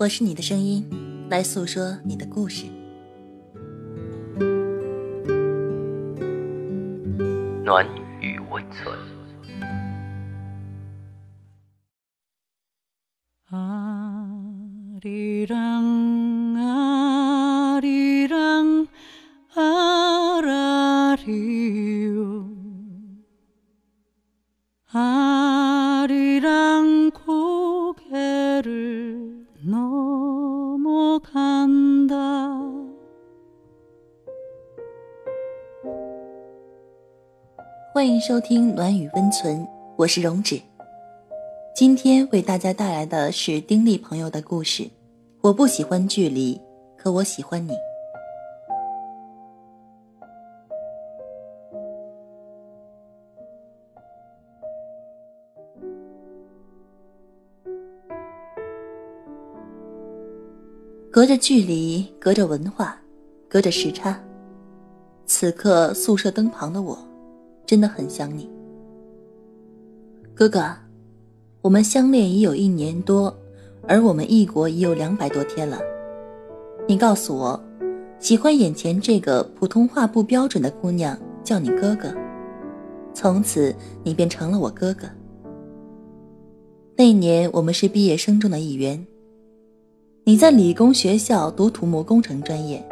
我是你的声音，来诉说你的故事。暖与温存。欢迎收听暖与温存，我是荣止。今天为大家带来的是丁力朋友的故事。我不喜欢距离，可我喜欢你。隔着距离，隔着文化，隔着时差，此刻宿舍灯旁的我，真的很想你，哥哥。我们相恋已有一年多，而我们异国已有两百多天了。你告诉我，喜欢眼前这个普通话不标准的姑娘，叫你哥哥，从此你便成了我哥哥。那年我们是毕业生中的一员。你在理工学校读土木工程专业，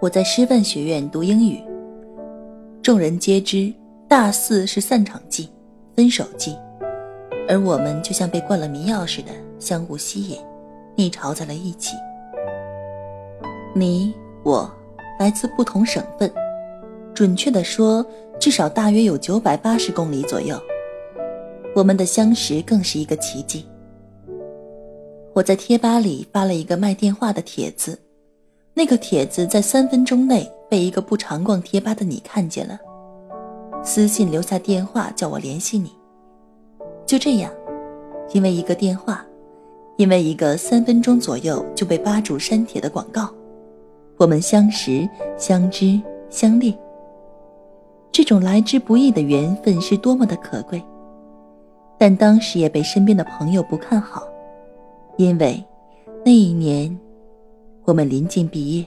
我在师范学院读英语。众人皆知，大四是散场季，分手季，而我们就像被灌了迷药似的，相互吸引，逆潮在了一起。你我来自不同省份，准确的说，至少大约有九百八十公里左右。我们的相识更是一个奇迹。我在贴吧里发了一个卖电话的帖子，那个帖子在三分钟内被一个不常逛贴吧的你看见了，私信留下电话叫我联系你。就这样，因为一个电话，因为一个三分钟左右就被吧主删帖的广告，我们相识、相知、相恋。这种来之不易的缘分是多么的可贵，但当时也被身边的朋友不看好。因为那一年，我们临近毕业。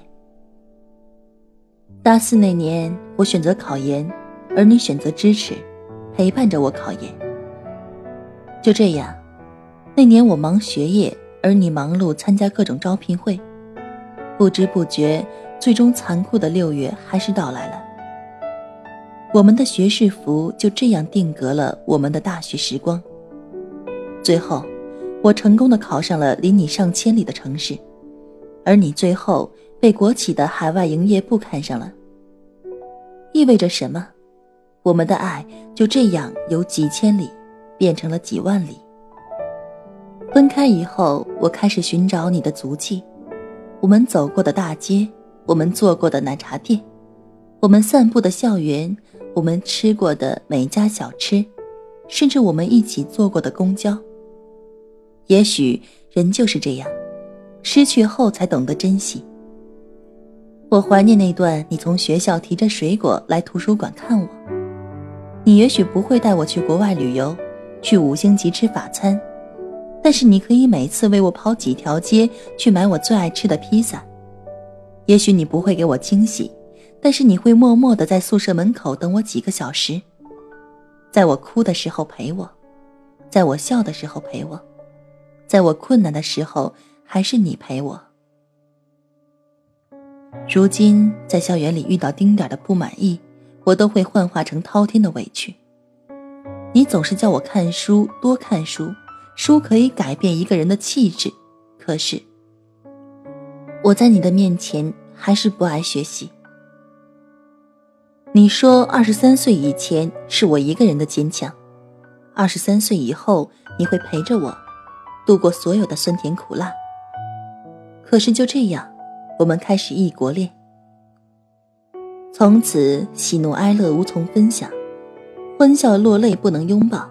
大四那年，我选择考研，而你选择支持，陪伴着我考研。就这样，那年我忙学业，而你忙碌参加各种招聘会。不知不觉，最终残酷的六月还是到来了。我们的学士服就这样定格了我们的大学时光。最后。我成功的考上了离你上千里的城市，而你最后被国企的海外营业部看上了。意味着什么？我们的爱就这样由几千里变成了几万里。分开以后，我开始寻找你的足迹，我们走过的大街，我们坐过的奶茶店，我们散步的校园，我们吃过的每家小吃，甚至我们一起坐过的公交。也许人就是这样，失去后才懂得珍惜。我怀念那段你从学校提着水果来图书馆看我。你也许不会带我去国外旅游，去五星级吃法餐，但是你可以每次为我跑几条街去买我最爱吃的披萨。也许你不会给我惊喜，但是你会默默的在宿舍门口等我几个小时，在我哭的时候陪我，在我笑的时候陪我。在我困难的时候，还是你陪我。如今在校园里遇到丁点的不满意，我都会幻化成滔天的委屈。你总是叫我看书，多看书，书可以改变一个人的气质。可是我在你的面前还是不爱学习。你说二十三岁以前是我一个人的坚强，二十三岁以后你会陪着我。度过所有的酸甜苦辣。可是就这样，我们开始异国恋。从此喜怒哀乐无从分享，欢笑落泪不能拥抱。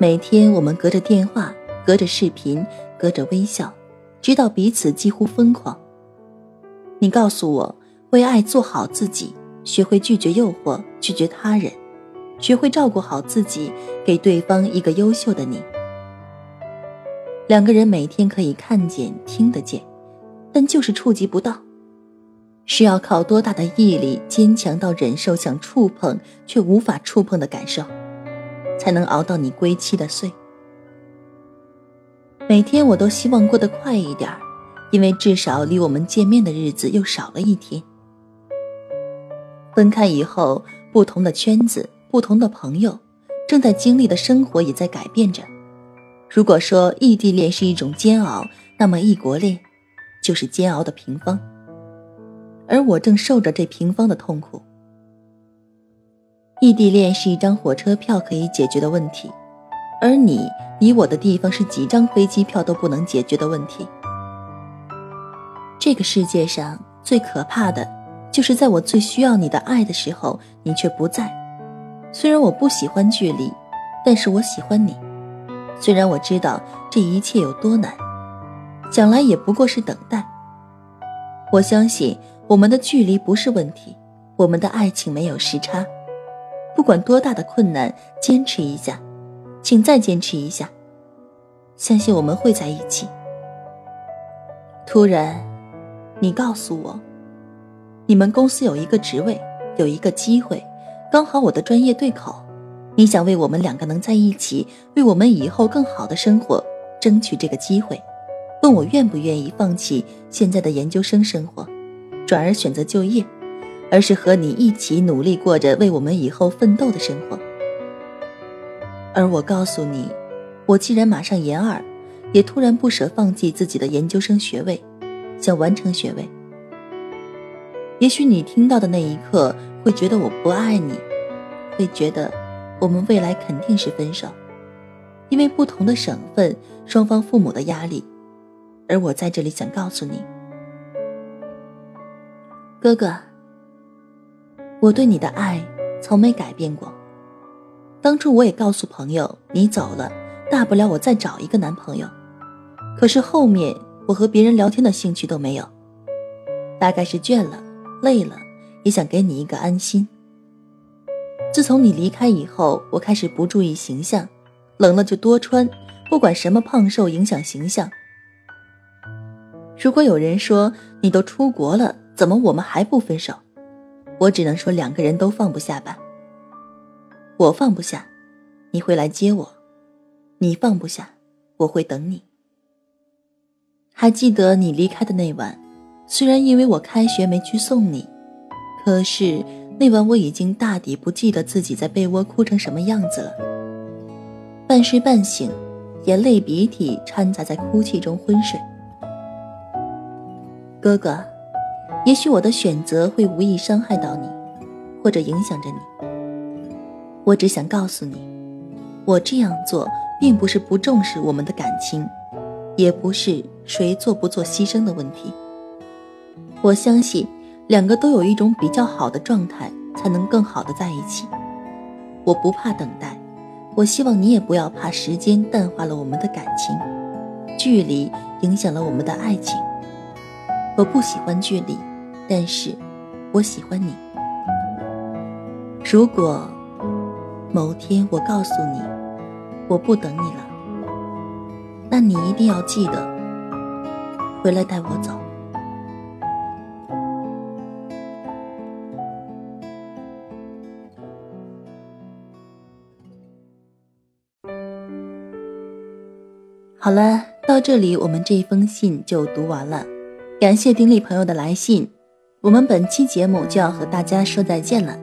每天我们隔着电话，隔着视频，隔着微笑，直到彼此几乎疯狂。你告诉我，为爱做好自己，学会拒绝诱惑，拒绝他人，学会照顾好自己，给对方一个优秀的你。两个人每天可以看见、听得见，但就是触及不到。是要靠多大的毅力，坚强到忍受想触碰却无法触碰的感受，才能熬到你归期的岁。每天我都希望过得快一点因为至少离我们见面的日子又少了一天。分开以后，不同的圈子、不同的朋友，正在经历的生活也在改变着。如果说异地恋是一种煎熬，那么异国恋就是煎熬的平方。而我正受着这平方的痛苦。异地恋是一张火车票可以解决的问题，而你离我的地方是几张飞机票都不能解决的问题。这个世界上最可怕的，就是在我最需要你的爱的时候，你却不在。虽然我不喜欢距离，但是我喜欢你。虽然我知道这一切有多难，将来也不过是等待。我相信。我们的距离不是问题，我们的爱情没有时差。不管多大的困难，坚持一下，请再坚持一下。相信我们会在一起。突然，你告诉我，你们公司有一个职位，有一个机会，刚好我的专业对口。你想为我们两个能在一起，为我们以后更好的生活争取这个机会，问我愿不愿意放弃现在的研究生生活。转而选择就业，而是和你一起努力过着为我们以后奋斗的生活。而我告诉你，我既然马上研二，也突然不舍放弃自己的研究生学位，想完成学位。也许你听到的那一刻会觉得我不爱你，会觉得我们未来肯定是分手，因为不同的省份，双方父母的压力。而我在这里想告诉你。哥哥，我对你的爱从没改变过。当初我也告诉朋友，你走了，大不了我再找一个男朋友。可是后面我和别人聊天的兴趣都没有，大概是倦了、累了，也想给你一个安心。自从你离开以后，我开始不注意形象，冷了就多穿，不管什么胖瘦影响形象。如果有人说你都出国了，怎么我们还不分手？我只能说两个人都放不下吧。我放不下，你会来接我；你放不下，我会等你。还记得你离开的那晚，虽然因为我开学没去送你，可是那晚我已经大抵不记得自己在被窝哭成什么样子了。半睡半醒，眼泪鼻涕掺杂在哭泣中昏睡。哥哥。也许我的选择会无意伤害到你，或者影响着你。我只想告诉你，我这样做并不是不重视我们的感情，也不是谁做不做牺牲的问题。我相信，两个都有一种比较好的状态，才能更好的在一起。我不怕等待，我希望你也不要怕时间淡化了我们的感情，距离影响了我们的爱情。我不喜欢距离。但是，我喜欢你。如果某天我告诉你我不等你了，那你一定要记得回来带我走。好了，到这里我们这封信就读完了。感谢丁力朋友的来信。我们本期节目就要和大家说再见了，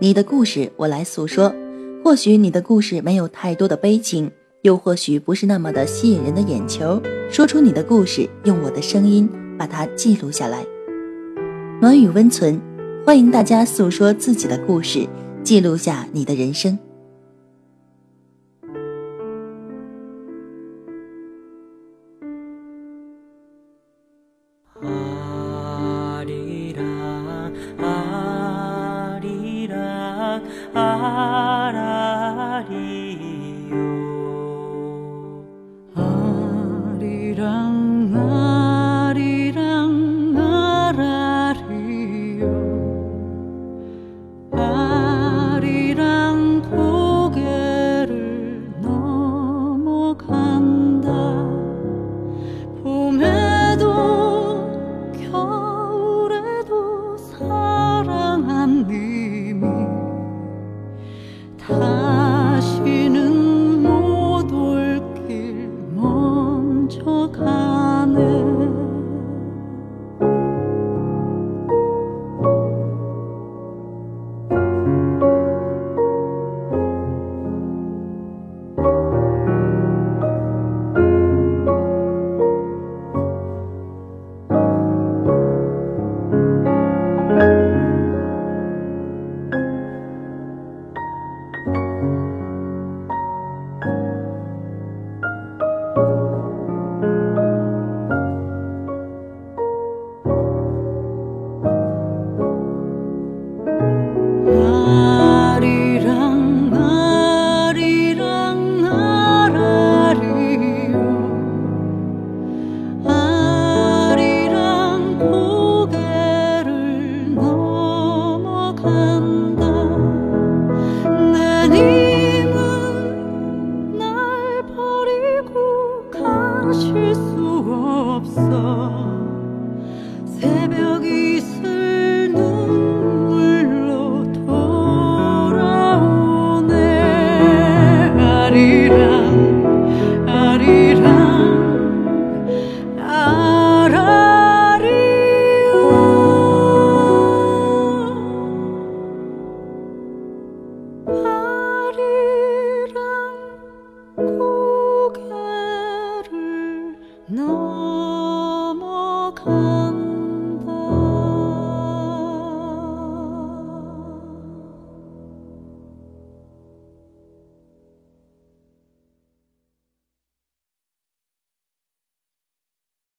你的故事我来诉说。或许你的故事没有太多的悲情，又或许不是那么的吸引人的眼球。说出你的故事，用我的声音把它记录下来。暖与温存，欢迎大家诉说自己的故事，记录下你的人生。 새벽이